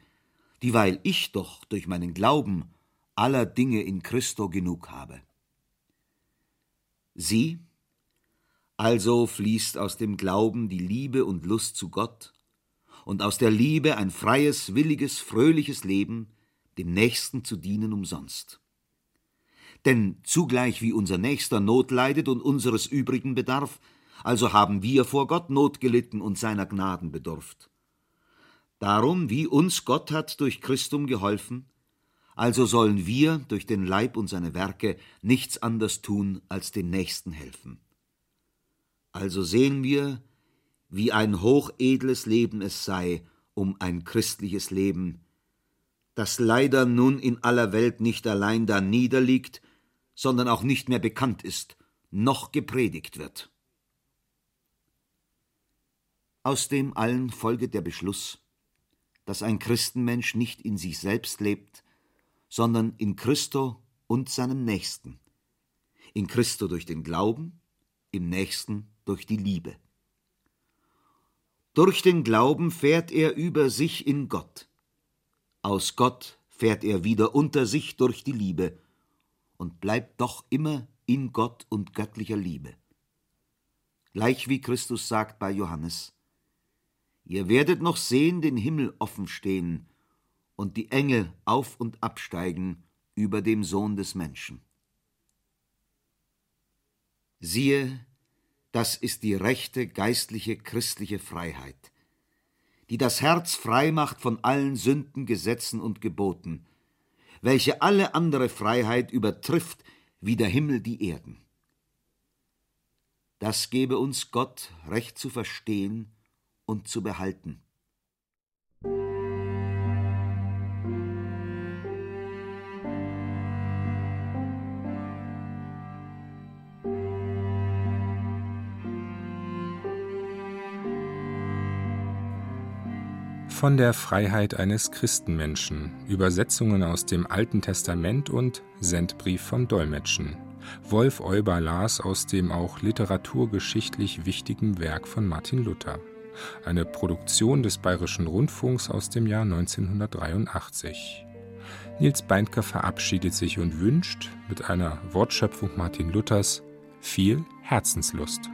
dieweil ich doch durch meinen Glauben aller Dinge in Christo genug habe. Sie, also fließt aus dem Glauben die Liebe und Lust zu Gott und aus der Liebe ein freies, williges, fröhliches Leben, dem Nächsten zu dienen umsonst. Denn zugleich wie unser Nächster Not leidet und unseres übrigen bedarf, also haben wir vor Gott Not gelitten und seiner Gnaden bedurft. Darum, wie uns Gott hat durch Christum geholfen, also sollen wir durch den Leib und seine Werke nichts anders tun, als den Nächsten helfen. Also sehen wir, wie ein hochedles Leben es sei, um ein christliches Leben, das leider nun in aller Welt nicht allein da niederliegt, sondern auch nicht mehr bekannt ist, noch gepredigt wird. Aus dem allen folget der Beschluss, dass ein Christenmensch nicht in sich selbst lebt, sondern in Christo und seinem Nächsten. In Christo durch den Glauben, im Nächsten durch die Liebe. Durch den Glauben fährt er über sich in Gott. Aus Gott fährt er wieder unter sich durch die Liebe und bleibt doch immer in Gott und göttlicher Liebe. Gleich wie Christus sagt bei Johannes, Ihr werdet noch sehen den Himmel offen stehen und die Engel auf und absteigen über dem Sohn des Menschen. Siehe, das ist die rechte geistliche christliche Freiheit, die das Herz frei macht von allen Sünden, Gesetzen und Geboten, welche alle andere Freiheit übertrifft wie der Himmel die Erden. Das gebe uns Gott recht zu verstehen und zu behalten. Von der Freiheit eines Christenmenschen, Übersetzungen aus dem Alten Testament und Sendbrief vom Dolmetschen. Wolf Euber las aus dem auch literaturgeschichtlich wichtigen Werk von Martin Luther. Eine Produktion des Bayerischen Rundfunks aus dem Jahr 1983. Nils Beindker verabschiedet sich und wünscht mit einer Wortschöpfung Martin Luthers viel Herzenslust.